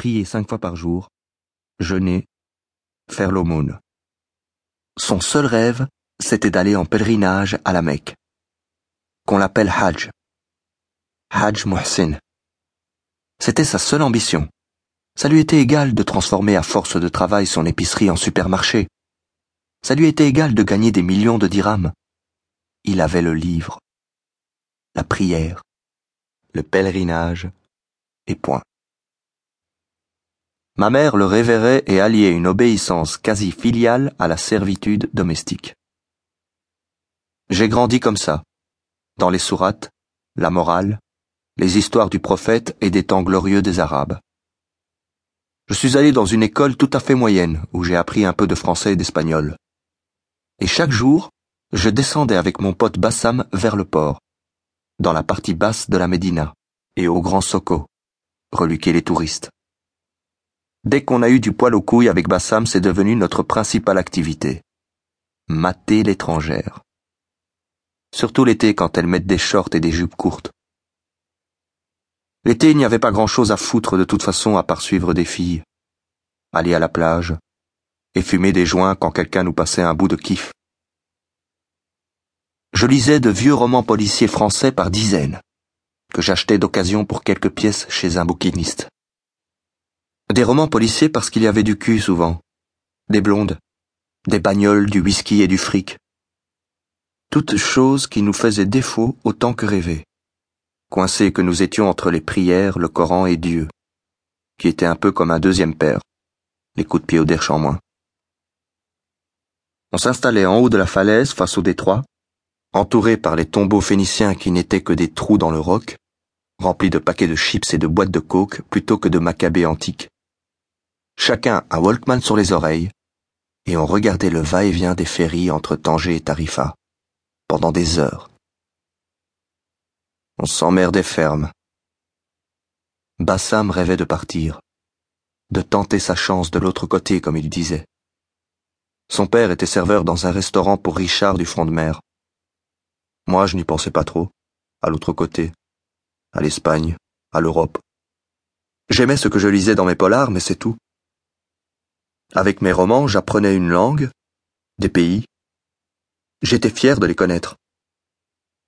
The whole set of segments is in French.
prier cinq fois par jour, jeûner, faire l'aumône. Son seul rêve, c'était d'aller en pèlerinage à la Mecque, qu'on l'appelle Hajj. Hajj Muhsin. C'était sa seule ambition. Ça lui était égal de transformer à force de travail son épicerie en supermarché. Ça lui était égal de gagner des millions de dirhams. Il avait le livre, la prière, le pèlerinage, et point. Ma mère le révérait et alliait une obéissance quasi filiale à la servitude domestique. J'ai grandi comme ça, dans les sourates, la morale, les histoires du prophète et des temps glorieux des Arabes. Je suis allé dans une école tout à fait moyenne où j'ai appris un peu de français et d'espagnol. Et chaque jour, je descendais avec mon pote Bassam vers le port, dans la partie basse de la Médina, et au Grand Soko, reluquer les touristes. Dès qu'on a eu du poil aux couilles avec Bassam, c'est devenu notre principale activité. Mater l'étrangère. Surtout l'été quand elles mettent des shorts et des jupes courtes. L'été, il n'y avait pas grand-chose à foutre de toute façon à part suivre des filles, aller à la plage, et fumer des joints quand quelqu'un nous passait un bout de kiff. Je lisais de vieux romans policiers français par dizaines, que j'achetais d'occasion pour quelques pièces chez un bouquiniste. Des romans policiers parce qu'il y avait du cul souvent, des blondes, des bagnoles, du whisky et du fric. Toutes choses qui nous faisaient défaut autant que rêver. Coincés que nous étions entre les prières, le Coran et Dieu, qui était un peu comme un deuxième père, les coups de pied au derche en moins. On s'installait en haut de la falaise face au détroit, entouré par les tombeaux phéniciens qui n'étaient que des trous dans le roc, remplis de paquets de chips et de boîtes de coke plutôt que de macabées antiques chacun un Walkman sur les oreilles, et on regardait le va-et-vient des ferries entre Tanger et Tarifa, pendant des heures. On s'emmerdait ferme. Bassam rêvait de partir, de tenter sa chance de l'autre côté, comme il disait. Son père était serveur dans un restaurant pour Richard du front de mer. Moi, je n'y pensais pas trop, à l'autre côté, à l'Espagne, à l'Europe. J'aimais ce que je lisais dans mes polars, mais c'est tout. Avec mes romans, j'apprenais une langue, des pays. J'étais fier de les connaître,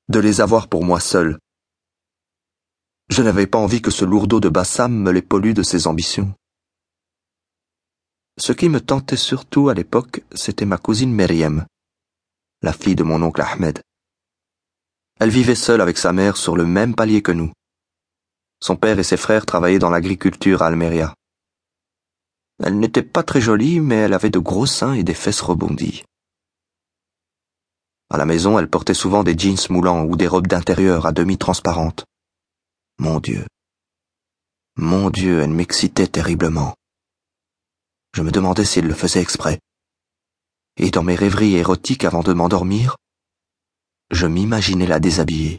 de les avoir pour moi seul. Je n'avais pas envie que ce lourdeau de Bassam me les pollue de ses ambitions. Ce qui me tentait surtout à l'époque, c'était ma cousine Meriem, la fille de mon oncle Ahmed. Elle vivait seule avec sa mère sur le même palier que nous. Son père et ses frères travaillaient dans l'agriculture à Almeria. Elle n'était pas très jolie, mais elle avait de gros seins et des fesses rebondies. À la maison, elle portait souvent des jeans moulants ou des robes d'intérieur à demi transparentes. Mon Dieu. Mon Dieu, elle m'excitait terriblement. Je me demandais si elle le faisait exprès. Et dans mes rêveries érotiques avant de m'endormir, je m'imaginais la déshabiller,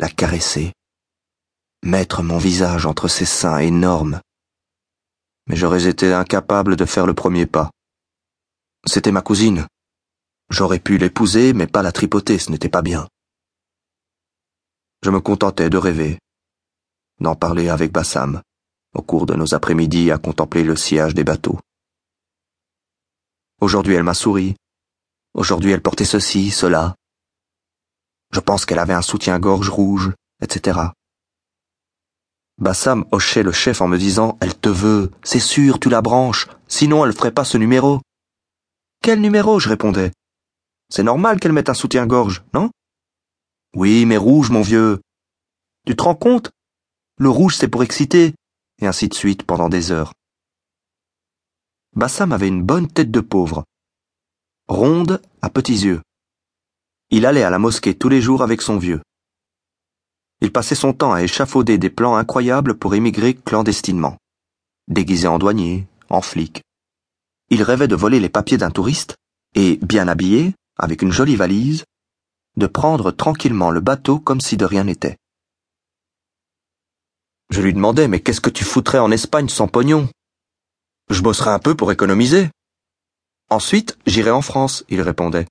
la caresser, mettre mon visage entre ses seins énormes mais j'aurais été incapable de faire le premier pas. C'était ma cousine. J'aurais pu l'épouser, mais pas la tripoter, ce n'était pas bien. Je me contentais de rêver, d'en parler avec Bassam, au cours de nos après-midi à contempler le sillage des bateaux. Aujourd'hui elle m'a souri. Aujourd'hui elle portait ceci, cela. Je pense qu'elle avait un soutien-gorge rouge, etc. Bassam hochait le chef en me disant Elle te veut, c'est sûr, tu la branches, sinon elle ferait pas ce numéro. Quel numéro? je répondais. C'est normal qu'elle mette un soutien-gorge, non? Oui, mais rouge, mon vieux. Tu te rends compte? Le rouge, c'est pour exciter, et ainsi de suite pendant des heures. Bassam avait une bonne tête de pauvre, ronde, à petits yeux. Il allait à la mosquée tous les jours avec son vieux. Il passait son temps à échafauder des plans incroyables pour émigrer clandestinement. Déguisé en douanier, en flic. Il rêvait de voler les papiers d'un touriste et, bien habillé, avec une jolie valise, de prendre tranquillement le bateau comme si de rien n'était. Je lui demandais Mais qu'est-ce que tu foutrais en Espagne sans pognon? Je bosserai un peu pour économiser. Ensuite, j'irai en France, il répondait.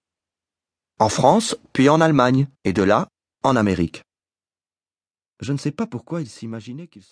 En France, puis en Allemagne, et de là, en Amérique. Je ne sais pas pourquoi il s'imaginait qu'il